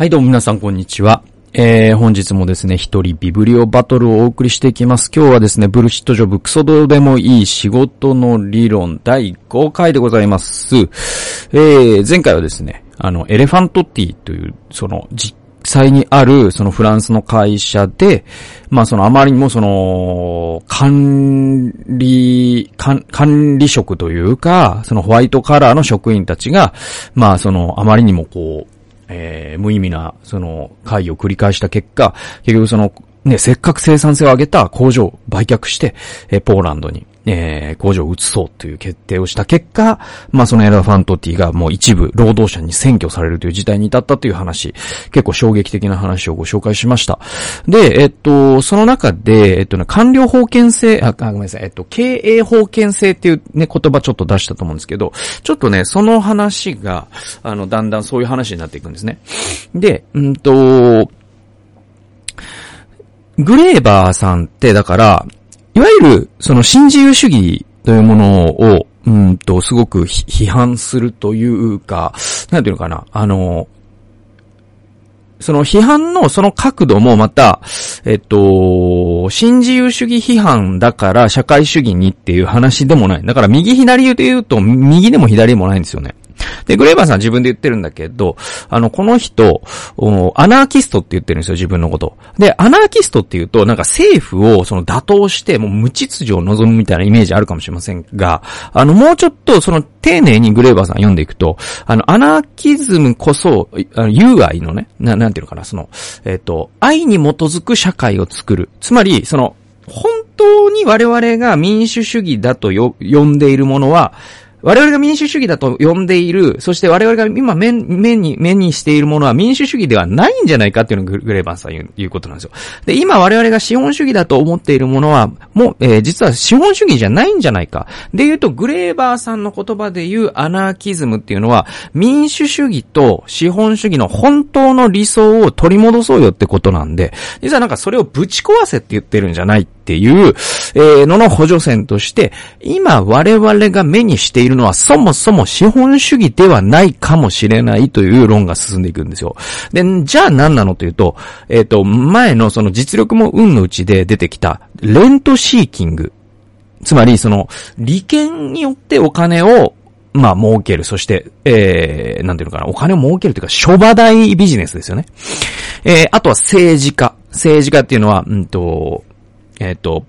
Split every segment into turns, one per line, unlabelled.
はい、どうも皆さんこんにちは。えー、本日もですね、一人ビブリオバトルをお送りしていきます。今日はですね、ブルシットジョブクソどうでもいい仕事の理論第5回でございます。えー、前回はですね、あの、エレファントティという、その、実際にある、そのフランスの会社で、まあそのあまりにもその、管理、管理職というか、そのホワイトカラーの職員たちが、まあその、あまりにもこう、えー、無意味な、その、会を繰り返した結果、結局その、ね、せっかく生産性を上げた工場を売却して、えー、ポーランドに、えー、工場を移そうという決定をした結果、まあそのエラファントティがもう一部労働者に占拠されるという事態に至ったという話、結構衝撃的な話をご紹介しました。で、えっと、その中で、えっとね、官僚法権制、あ、ごめんなさい、えっと、経営法権制っていうね、言葉ちょっと出したと思うんですけど、ちょっとね、その話が、あの、だんだんそういう話になっていくんですね。で、うんと、グレーバーさんって、だから、いわゆる、その新自由主義というものを、うんと、すごく批判するというか、なんていうのかな、あの、その批判のその角度もまた、えっと、新自由主義批判だから社会主義にっていう話でもない。だから右左で言うと右でも左でもないんですよね。で、グレーバーさん自分で言ってるんだけど、あの、この人、アナーキストって言ってるんですよ、自分のこと。で、アナーキストって言うと、なんか政府をその打倒して、もう無秩序を望むみたいなイメージあるかもしれませんが、あの、もうちょっとその丁寧にグレーバーさん読んでいくと、あの、アナーキズムこそ、あの、友愛のね、な、なんていうのかな、その、えっ、と、愛に基づく社会を作る。つまり、その、本当に我々が民主主義だと呼んでいるものは、我々が民主主義だと呼んでいる、そして我々が今目に、目にしているものは民主主義ではないんじゃないかっていうのがグレーバンさん言ういうことなんですよ。で、今我々が資本主義だと思っているものは、もう、えー、実は資本主義じゃないんじゃないか。で言うと、グレーバーさんの言葉で言うアナーキズムっていうのは、民主主義と資本主義の本当の理想を取り戻そうよってことなんで、実はなんかそれをぶち壊せって言ってるんじゃないっていう、えー、のの補助線として、今我々が目にしているのはそもそも資本主義ではないかもしれないという論が進んでいくんですよ。で、じゃあ何なのというと、えっ、ー、と、前のその実力も運のうちで出てきた、レントシーキング。つまり、その、利権によってお金をまあ、儲ける。そして、えー、なんていうのかな。お金を儲けるというか、諸場代ビジネスですよね。えー、あとは政治家。政治家っていうのは、うんと、えっ、ー、と、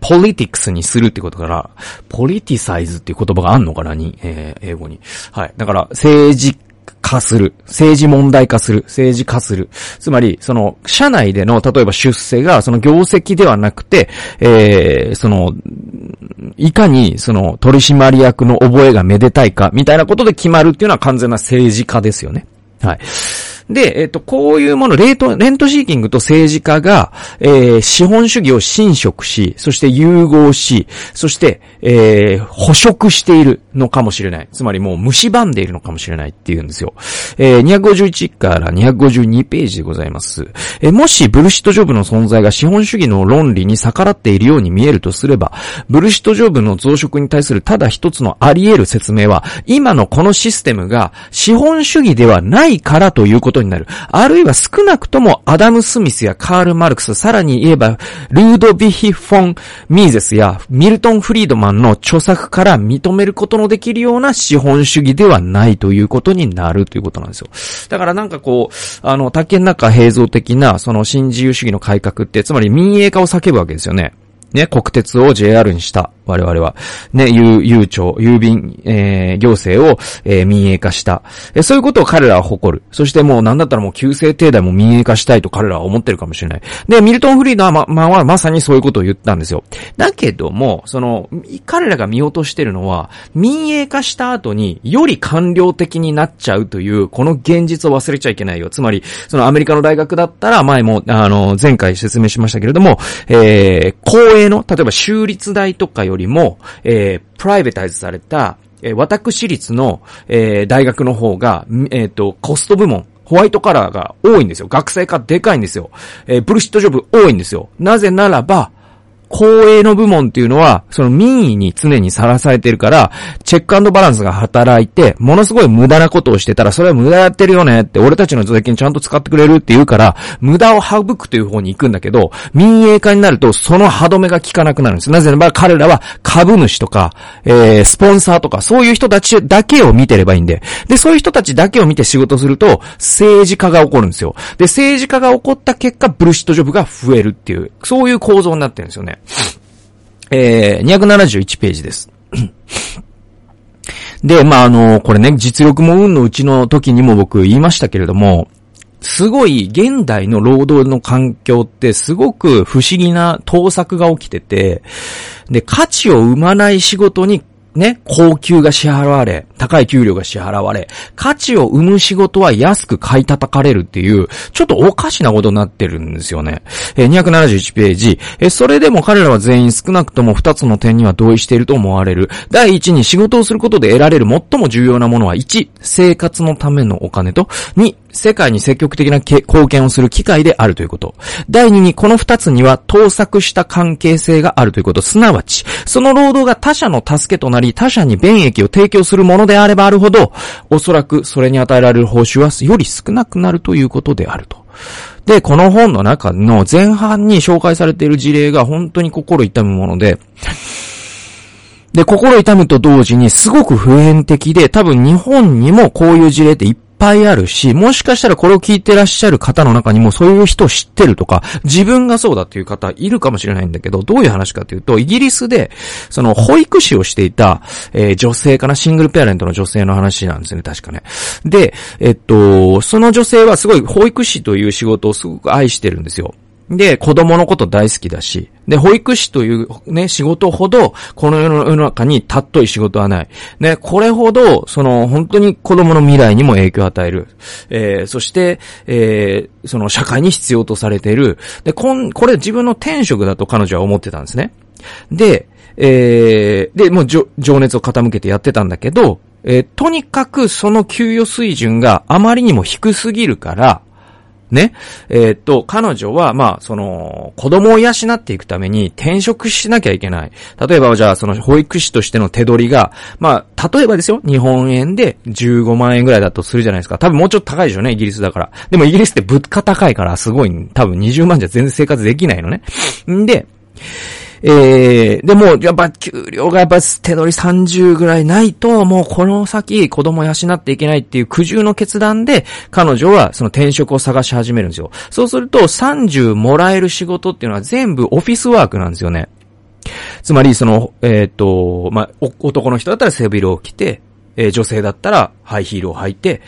ポリティクスにするってことから、ポリティサイズっていう言葉があんのかなに、えー、英語に。はい。だから、政治化する。政治問題化する。政治化する。つまり、その、社内での、例えば出世が、その業績ではなくて、えー、その、いかに、その、取締役の覚えがめでたいか、みたいなことで決まるっていうのは完全な政治家ですよね。はい。で、えっと、こういうもの、レート、レントシーキングと政治家が、えー、資本主義を侵食し、そして融合し、そして、えー、捕食しているのかもしれない。つまりもう蝕んでいるのかもしれないっていうんですよ。えー、251から252ページでございます。えー、もし、ブルシットジョブの存在が資本主義の論理に逆らっているように見えるとすれば、ブルシットジョブの増殖に対するただ一つのあり得る説明は、今のこのシステムが資本主義ではないからということことになる。あるいは少なくともアダム・スミスやカール・マルクス、さらに言えば、ルードビヒ・フォン・ミーゼスやミルトン・フリードマンの著作から認めることのできるような資本主義ではないということになるということなんですよ。だからなんかこう、あの、竹中平蔵的な、その新自由主義の改革って、つまり民営化を叫ぶわけですよね。ね、国鉄を JR にした。我々は。ね、郵、郵庁、郵便、えー、行政を、えー、民営化した。えー、そういうことを彼らは誇る。そしてもうなんだったらもう旧制定大も民営化したいと彼らは思ってるかもしれない。で、ミルトン・フリードはま、ままさにそういうことを言ったんですよ。だけども、その、彼らが見落としてるのは、民営化した後により官僚的になっちゃうという、この現実を忘れちゃいけないよ。つまり、そのアメリカの大学だったら、前も、あの、前回説明しましたけれども、えー、公営の、例えば州立大とかよりりも、えー、プライベタイズされた、えー、私立の、えー、大学の方が、えっ、ー、と、コスト部門、ホワイトカラーが多いんですよ。学生化でかいんですよ。えー、ブルシットジョブ多いんですよ。なぜならば、公営の部門っていうのは、その民意に常にさらされてるから、チェックバランスが働いて、ものすごい無駄なことをしてたら、それは無駄やってるよねって、俺たちの税金ちゃんと使ってくれるって言うから、無駄を省くという方に行くんだけど、民営化になると、その歯止めが効かなくなるんです。なぜならば、彼らは株主とか、えー、スポンサーとか、そういう人たちだけを見てればいいんで。で、そういう人たちだけを見て仕事すると、政治家が起こるんですよ。で、政治家が起こった結果、ブルシットジョブが増えるっていう、そういう構造になってるんですよね。えー、271ページです。で、まあ、あの、これね、実力も運のうちの時にも僕言いましたけれども、すごい現代の労働の環境ってすごく不思議な盗作が起きてて、で、価値を生まない仕事にね、高級が支払われ、高い給料が支払われ、価値を生む仕事は安く買い叩かれるっていう、ちょっとおかしなことになってるんですよね。えー、271ページ。えそれでも彼らは全員少なくとも2つの点には同意していると思われる。第1に仕事をすることで得られる最も重要なものは1、生活のためのお金と、2、世界に積極的な貢献をする機会であるということ。第二に、この二つには盗作した関係性があるということ。すなわち、その労働が他者の助けとなり、他者に便益を提供するものであればあるほど、おそらくそれに与えられる報酬はより少なくなるということであると。で、この本の中の前半に紹介されている事例が本当に心痛むもので、で、心痛むと同時にすごく普遍的で、多分日本にもこういう事例っていっぱいあるし、もしかしたらこれを聞いてらっしゃる方の中にもそういう人を知ってるとか、自分がそうだっていう方いるかもしれないんだけど、どういう話かというと、イギリスで、その保育士をしていた、えー、女性かな、シングルペアレントの女性の話なんですね、確かね。で、えっと、その女性はすごい保育士という仕事をすごく愛してるんですよ。で、子供のこと大好きだし、で、保育士というね、仕事ほど、この世の中に尊い仕事はない。ね、これほど、その、本当に子供の未来にも影響を与える。えー、そして、えー、その、社会に必要とされている。で、こん、これ自分の天職だと彼女は思ってたんですね。で、えー、で、もう、情熱を傾けてやってたんだけど、えー、とにかくその給与水準があまりにも低すぎるから、ね。えー、っと、彼女は、まあ、その、子供を養っていくために転職しなきゃいけない。例えば、じゃあ、その保育士としての手取りが、まあ、例えばですよ、日本円で15万円ぐらいだとするじゃないですか。多分もうちょっと高いでしょうね、イギリスだから。でもイギリスって物価高いから、すごい、多分20万じゃ全然生活できないのね。んで、えー、でも、やっぱ給料がやっぱ手取り30ぐらいないと、もうこの先子供養っていけないっていう苦渋の決断で、彼女はその転職を探し始めるんですよ。そうすると30もらえる仕事っていうのは全部オフィスワークなんですよね。つまり、その、えっ、ー、と、まあ、男の人だったら背広を着て、えー、女性だったらハイヒールを履いて、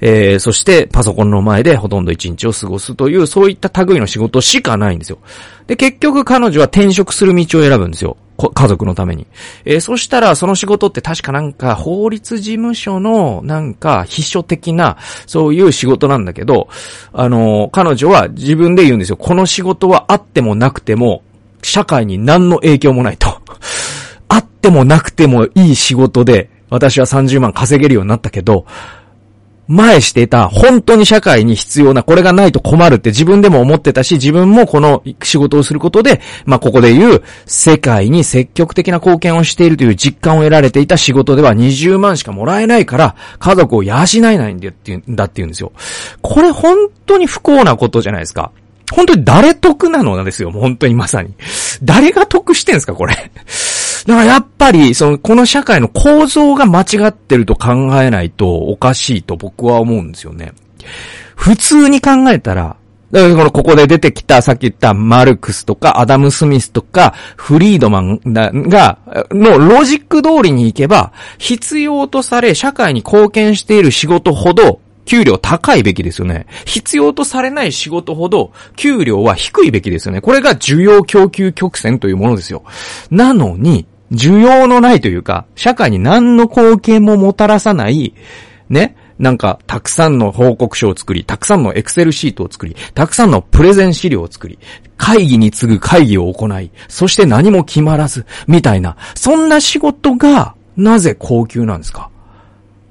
えー、そしてパソコンの前でほとんど一日を過ごすという、そういった類の仕事しかないんですよ。で、結局彼女は転職する道を選ぶんですよ。家族のために。えー、そしたら、その仕事って確かなんか、法律事務所の、なんか、秘書的な、そういう仕事なんだけど、あのー、彼女は自分で言うんですよ。この仕事はあってもなくても、社会に何の影響もないと。あってもなくてもいい仕事で、私は30万稼げるようになったけど、前していた本当に社会に必要な、これがないと困るって自分でも思ってたし、自分もこの仕事をすることで、まあ、ここで言う、世界に積極的な貢献をしているという実感を得られていた仕事では20万しかもらえないから、家族を養えないんだっていうんだって言うんですよ。これ本当に不幸なことじゃないですか。本当に誰得なのなんですよ。本当にまさに。誰が得してんすか、これ。だからやっぱり、その、この社会の構造が間違ってると考えないとおかしいと僕は思うんですよね。普通に考えたら、だからこの、ここで出てきた、さっき言ったマルクスとか、アダム・スミスとか、フリードマンが、のロジック通りに行けば、必要とされ、社会に貢献している仕事ほど、給料高いべきですよね。必要とされない仕事ほど、給料は低いべきですよね。これが需要供給曲線というものですよ。なのに、需要のないというか、社会に何の貢献ももたらさない、ね、なんか、たくさんの報告書を作り、たくさんのエクセルシートを作り、たくさんのプレゼン資料を作り、会議に次ぐ会議を行い、そして何も決まらず、みたいな、そんな仕事が、なぜ高級なんですか？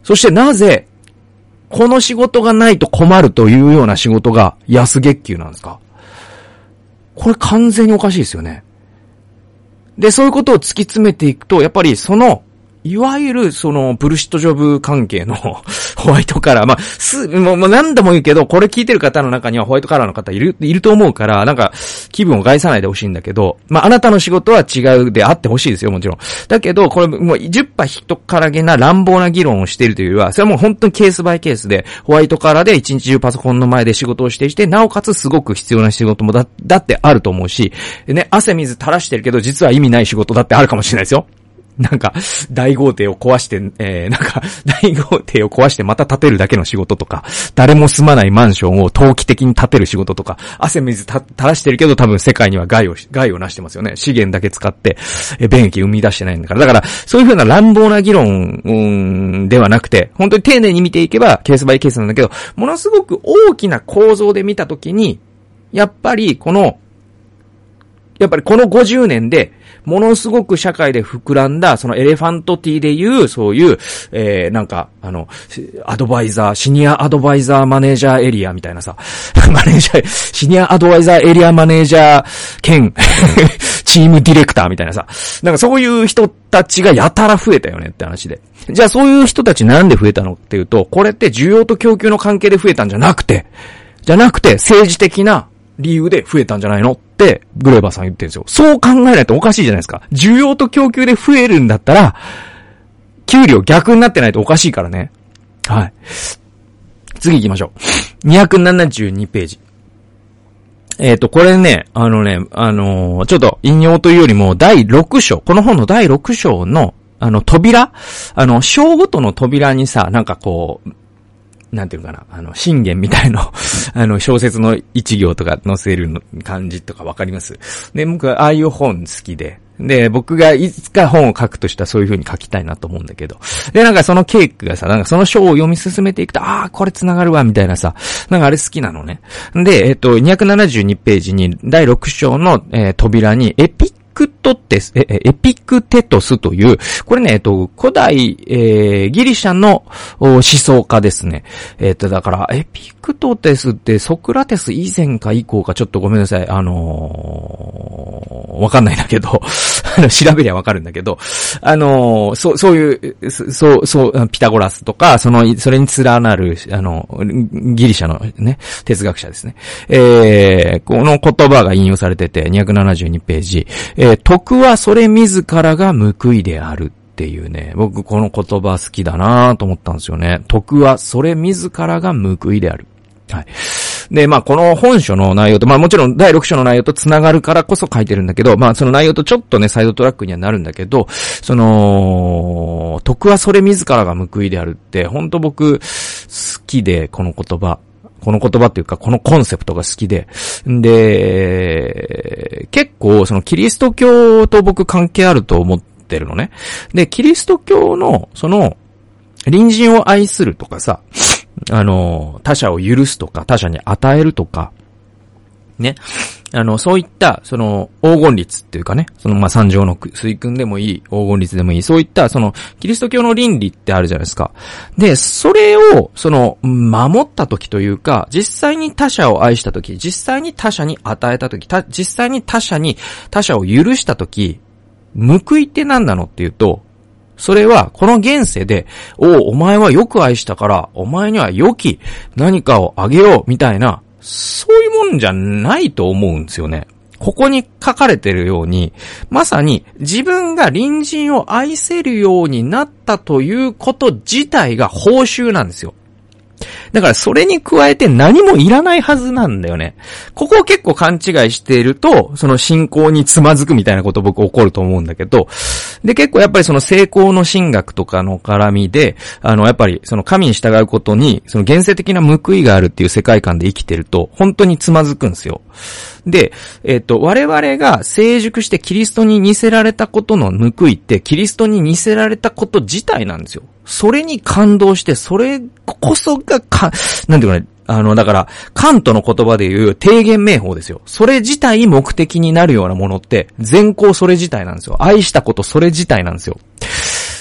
そしてなぜ、この仕事がないと困るというような仕事が安月給なんですか？これ完全におかしいですよね。で、そういうことを突き詰めていくと、やっぱりその、いわゆる、その、ブルシットジョブ関係の ホワイトカラー。まあ、す、もう、何度も言うけど、これ聞いてる方の中にはホワイトカラーの方いる、いると思うから、なんか、気分を害さないでほしいんだけど、まあ、あなたの仕事は違うであってほしいですよ、もちろん。だけど、これ、もう、10波人からげな乱暴な議論をしているというよりは、それはもう本当にケースバイケースで、ホワイトカラーで一日中パソコンの前で仕事をしていて、なおかつすごく必要な仕事もだ、だってあると思うし、ね、汗水垂らしてるけど、実は意味ない仕事だってあるかもしれないですよ。なんか、大豪邸を壊して、えー、なんか、大豪邸を壊してまた建てるだけの仕事とか、誰も住まないマンションを投機的に建てる仕事とか、汗水垂らしてるけど多分世界には害を、害をなしてますよね。資源だけ使って、え便益生み出してないんだから。だから、そういうふうな乱暴な議論、うん、ではなくて、本当に丁寧に見ていけば、ケースバイケースなんだけど、ものすごく大きな構造で見たときに、やっぱり、この、やっぱりこの50年で、ものすごく社会で膨らんだ、そのエレファントティーでいう、そういう、えー、なんか、あの、アドバイザー、シニアアドバイザーマネージャーエリアみたいなさ、マネージャー、シニアアドバイザーエリアマネージャー兼、チームディレクターみたいなさ、なんかそういう人たちがやたら増えたよねって話で。じゃあそういう人たちなんで増えたのっていうと、これって需要と供給の関係で増えたんじゃなくて、じゃなくて政治的な理由で増えたんじゃないのって、グレーバーさん言ってるんですよ。そう考えないとおかしいじゃないですか。需要と供給で増えるんだったら、給料逆になってないとおかしいからね。はい。次行きましょう。272ページ。えっ、ー、と、これね、あのね、あのー、ちょっと引用というよりも、第6章、この本の第6章の、あの、扉あの、章ごとの扉にさ、なんかこう、なんていうかな、あの、信玄みたいの、あの、小説の一行とか載せるの感じとかわかります？で、僕はああいう本好きで、で、僕がいつか本を書くとしたらそういう風に書きたいなと思うんだけど。で、なんかそのケークがさ、なんかその章を読み進めていくと、ああ、これ繋がるわ、みたいなさ、なんかあれ好きなのね。で、えっと、272ページに第6章の、えー、扉にエピクトテス、え、エピクテトスという、これね、えっと、古代、えー、ギリシャの思想家ですね。えっと、だから、エピクトテスってソクラテス以前か以降かちょっとごめんなさい。あのー、わかんないんだけど、調べりゃわかるんだけど、あの、そう、そういう、そう、そう、ピタゴラスとか、その、それに連なる、あの、ギリシャのね、哲学者ですね。えー、この言葉が引用されてて、272ページ。えー、徳はそれ自らが報いであるっていうね、僕この言葉好きだなと思ったんですよね。徳はそれ自らが報いである。はい。で、まあ、この本書の内容と、まあ、もちろん第6章の内容と繋がるからこそ書いてるんだけど、まあ、その内容とちょっとね、サイドトラックにはなるんだけど、その、徳はそれ自らが報いであるって、本当僕、好きで、この言葉。この言葉っていうか、このコンセプトが好きで。で、結構、そのキリスト教と僕関係あると思ってるのね。で、キリスト教の、その、隣人を愛するとかさ、あの、他者を許すとか、他者に与えるとか、ね。あの、そういった、その、黄金律っていうかね、その、ま三条の水訓でもいい、黄金律でもいい、そういった、その、キリスト教の倫理ってあるじゃないですか。で、それを、その、守った時というか、実際に他者を愛した時、実際に他者に与えた時、た実際に他者に、他者を許した時、報いって何なのっていうと、それは、この現世で、おお、お前はよく愛したから、お前には良き何かをあげよう、みたいな、そういうもんじゃないと思うんですよね。ここに書かれてるように、まさに自分が隣人を愛せるようになったということ自体が報酬なんですよ。だからそれに加えて何もいらないはずなんだよね。ここを結構勘違いしていると、その信仰につまずくみたいなこと僕起こると思うんだけど、で結構やっぱりその成功の神学とかの絡みで、あのやっぱりその神に従うことに、その現世的な報いがあるっていう世界観で生きてると、本当につまずくんですよ。で、えっ、と、我々が成熟してキリストに似せられたことの報いって、キリストに似せられたこと自体なんですよ。それに感動して、それこそがか、なんていうかね、あの、だから、カントの言葉で言う低減名法ですよ。それ自体目的になるようなものって、全行それ自体なんですよ。愛したことそれ自体なんですよ。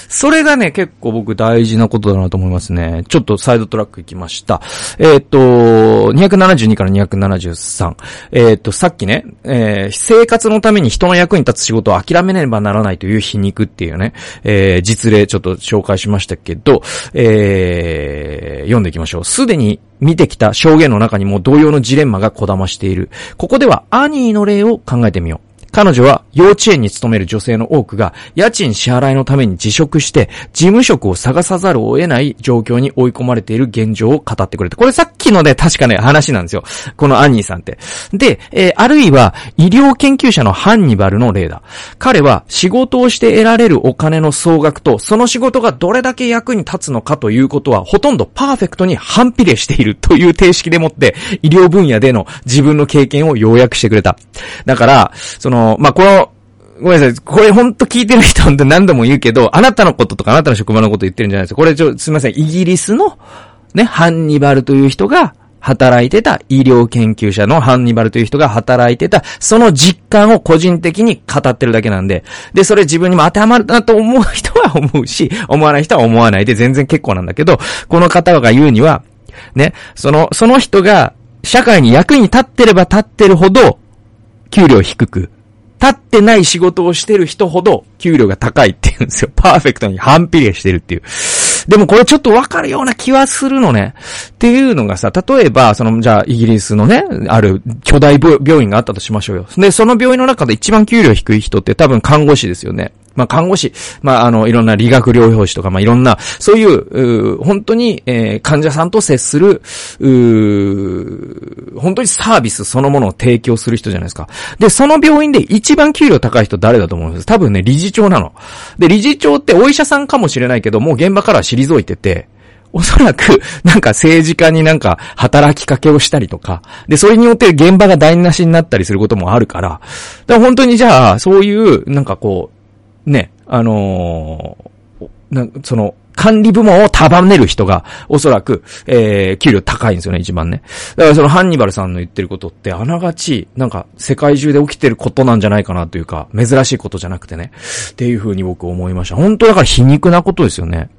それがね、結構僕大事なことだなと思いますね。ちょっとサイドトラック行きました。えっ、と、272から273。えっ、と、さっきね、えー、生活のために人の役に立つ仕事を諦めねばならないという皮肉っていうね、えー、実例ちょっと紹介しましたけど、えー、読んでいきましょう。すでに見てきた証言の中にも同様のジレンマがこだましている。ここではアニーの例を考えてみよう。彼女は幼稚園に勤める女性の多くが家賃支払いのために辞職して事務職を探さざるを得ない状況に追い込まれている現状を語ってくれた。これさっきのね、確かね、話なんですよ。このアンニーさんって。で、えー、あるいは医療研究者のハンニバルの例だ。彼は仕事をして得られるお金の総額とその仕事がどれだけ役に立つのかということはほとんどパーフェクトに反比例しているという定式でもって医療分野での自分の経験を要約してくれた。だから、その、まあ、この、ごめんなさい。これほんと聞いてる人って何度も言うけど、あなたのこととかあなたの職場のこと言ってるんじゃないですか。これちょ、すみません。イギリスの、ね、ハンニバルという人が働いてた、医療研究者のハンニバルという人が働いてた、その実感を個人的に語ってるだけなんで、で、それ自分にも当てはまるなと思う人は思うし、思わない人は思わないで全然結構なんだけど、この方が言うには、ね、その、その人が社会に役に立ってれば立ってるほど、給料低く、立ってない仕事をしてる人ほど給料が高いっていうんですよ。パーフェクトに反比例してるっていう。でもこれちょっとわかるような気はするのね。っていうのがさ、例えば、その、じゃあ、イギリスのね、ある巨大病院があったとしましょうよ。で、その病院の中で一番給料低い人って多分看護師ですよね。まあ、看護師、まあ、あの、いろんな理学療法士とか、まあ、いろんな、そういう、う本当に、えー、患者さんと接する、う本当にサービスそのものを提供する人じゃないですか。で、その病院で一番給料高い人誰だと思うんです？多分ね、理事長なの。で、理事長ってお医者さんかもしれないけど、もう現場からは退いてて、おそらく、なんか政治家になんか働きかけをしたりとか、で、それによって現場が台無しになったりすることもあるから、だから本当にじゃあ、そういう、なんかこう、ね、あのー、な、その、管理部門を束ねる人が、おそらく、えー、給料高いんですよね、一番ね。だからそのハンニバルさんの言ってることって、あながち、なんか、世界中で起きてることなんじゃないかなというか、珍しいことじゃなくてね。っていうふうに僕思いました。本当だから皮肉なことですよね。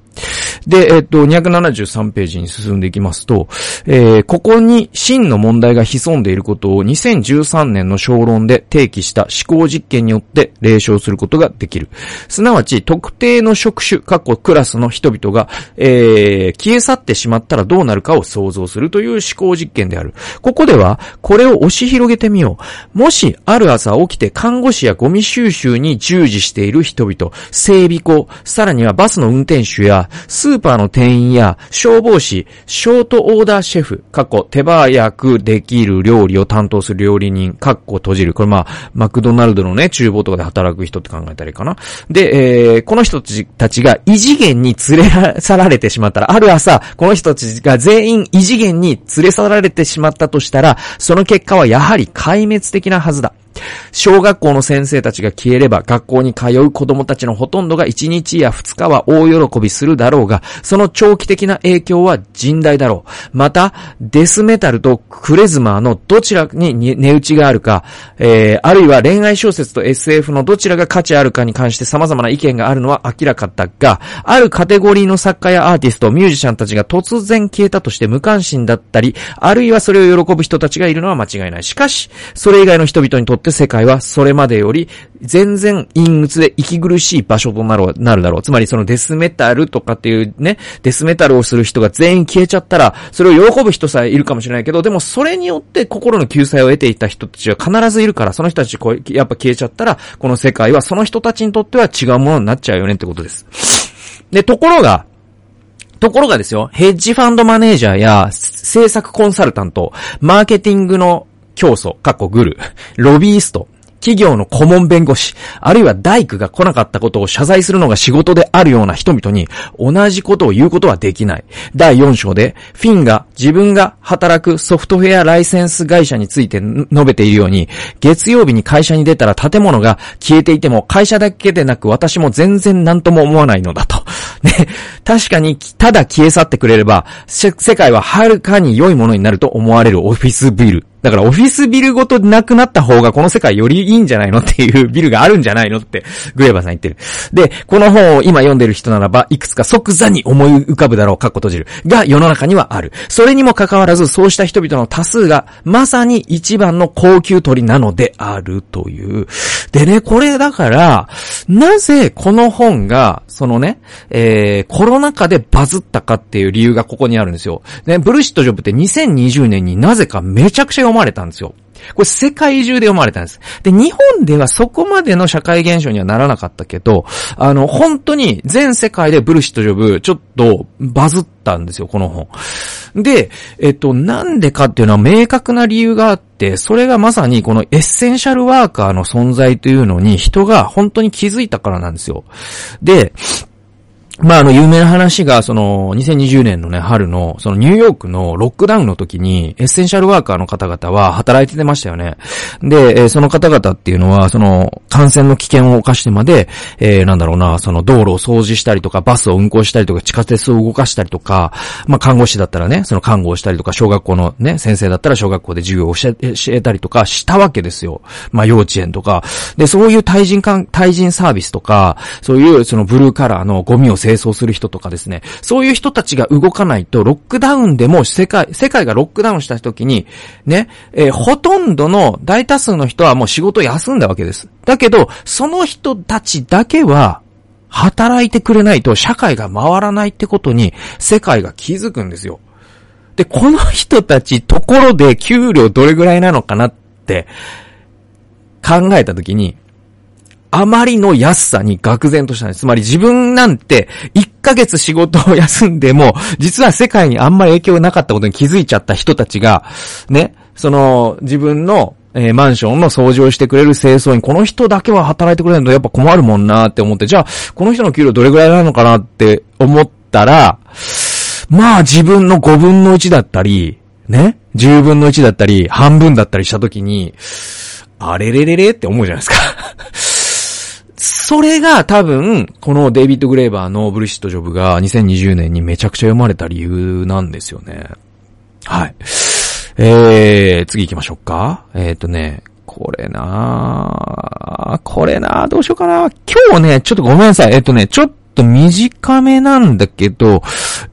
で、えっと、273ページに進んでいきますと、えー、ここに真の問題が潜んでいることを2013年の小論で提起した思考実験によって例証することができる。すなわち、特定の職種、過去クラスの人々が、えー、消え去ってしまったらどうなるかを想像するという思考実験である。ここでは、これを押し広げてみよう。もし、ある朝起きて看護師やゴミ収集に従事している人々、整備工、さらにはバスの運転手や、スーパーの店員や消防士、ショートオーダーシェフ、過去手早くできる料理を担当する料理人、かっこ閉じる。これまあ、マクドナルドのね、厨房とかで働く人って考えたらいいかな。で、えー、この人たちが異次元に連れ去られてしまったら、ある朝、この人たちが全員異次元に連れ去られてしまったとしたら、その結果はやはり壊滅的なはずだ。小学校の先生たちが消えれば学校に通う子供たちのほとんどが1日や2日は大喜びするだろうが、その長期的な影響は甚大だろう。また、デスメタルとクレズマーのどちらに値打ちがあるか、えー、あるいは恋愛小説と SF のどちらが価値あるかに関して様々な意見があるのは明らかだが、あるカテゴリーの作家やアーティスト、ミュージシャンたちが突然消えたとして無関心だったり、あるいはそれを喜ぶ人たちがいるのは間違いない。しかし、それ以外の人々にとって世界はそれまでより全然陰鬱で息苦しい場所となるなるだろう。つまりそのデスメタルとかっていうね、デスメタルをする人が全員消えちゃったら、それを喜ぶ人さえいるかもしれないけど、でもそれによって心の救済を得ていた人たちは必ずいるから、その人たちこうやっぱ消えちゃったら、この世界はその人たちにとっては違うものになっちゃうよねってことです。で、ところが、ところがですよ、ヘッジファンドマネージャーや制作コンサルタント、マーケティングの教祖、過去グル、ロビースト、企業の顧問弁護士、あるいは大工が来なかったことを謝罪するのが仕事であるような人々に同じことを言うことはできない。第4章で、フィンが自分が働くソフトウェアライセンス会社について述べているように、月曜日に会社に出たら建物が消えていても会社だけでなく私も全然何とも思わないのだと。ね、確かにただ消え去ってくれれば、世界ははるかに良いものになると思われるオフィスビルだからオフィスビルごとなくなった方がこの世界よりいいんじゃないのっていうビルがあるんじゃないのってグエバーさん言ってる。で、この本を今読んでる人ならば、いくつか即座に思い浮かぶだろう、かっこ閉じる。が世の中にはある。それにもかかわらず、そうした人々の多数が、まさに一番の高級鳥なのであるという。でね、これだから、なぜこの本が、そのね、えー、コロナ禍でバズったかっていう理由がここにあるんですよ。ね、ブルシットジョブって2020年になぜかめちゃくちゃ読まれたんですよ。これ世界中で読まれたんです。で、日本ではそこまでの社会現象にはならなかったけど、あの、本当に全世界でブルシットジョブ、ちょっとバズったんですよ、この本。で、えっと、なんでかっていうのは明確な理由があって、それがまさにこのエッセンシャルワーカーの存在というのに人が本当に気づいたからなんですよ。で、まあ、あの、有名な話が、その、2020年のね、春の、そのニューヨークのロックダウンの時に、エッセンシャルワーカーの方々は働いててましたよね。で、え、その方々っていうのは、その、感染の危険を冒してまで、えー、なんだろうな、その道路を掃除したりとか、バスを運行したりとか、地下鉄を動かしたりとか、まあ、看護師だったらね、その看護をしたりとか、小学校のね、先生だったら小学校で授業を教えたりとかしたわけですよ。まあ、幼稚園とか。で、そういう対人間、対人サービスとか、そういう、そのブルーカラーのゴミを清掃する人とかですね、そういう人たちが動かないと、ロックダウンでも世界、世界がロックダウンした時に、ね、えー、ほとんどの大多数の人はもう仕事休んだわけです。だけど、その人たちだけは、働いてくれないと社会が回らないってことに世界が気づくんですよ。で、この人たちところで給料どれぐらいなのかなって考えたときに、あまりの安さに愕然としたんです。つまり自分なんて、1ヶ月仕事を休んでも、実は世界にあんまり影響がなかったことに気づいちゃった人たちが、ね、その、自分の、えー、マンションの掃除をしてくれる清掃員、この人だけは働いてくれないとやっぱ困るもんなって思って、じゃあ、この人の給料どれぐらいなのかなって思ったら、まあ自分の5分の1だったり、ね、10分の1だったり、半分だったりした時に、あれれれれって思うじゃないですかそれが多分、このデイビッド・グレーバーのブルシット・ジョブが2020年にめちゃくちゃ読まれた理由なんですよね。はい。えー、次行きましょうか。えっ、ー、とね、これなこれなどうしようかな今日ね、ちょっとごめんなさい。えっ、ー、とね、ちょっと短めなんだけど、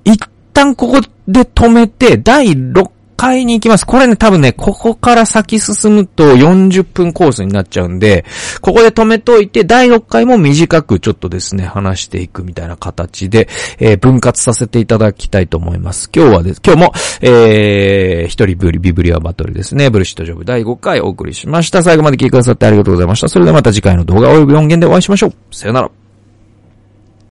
一旦ここで止めて、第6買いに行きます。これね、多分ね、ここから先進むと40分コースになっちゃうんで、ここで止めといて、第6回も短くちょっとですね、話していくみたいな形で、えー、分割させていただきたいと思います。今日はです、今日も、えー、一人ブリ、ビブリアバトルですね、ブルシットジョブ第5回お送りしました。最後まで聞いてくださってありがとうございました。それではまた次回の動画及び音源でお会いしましょう。さよなら。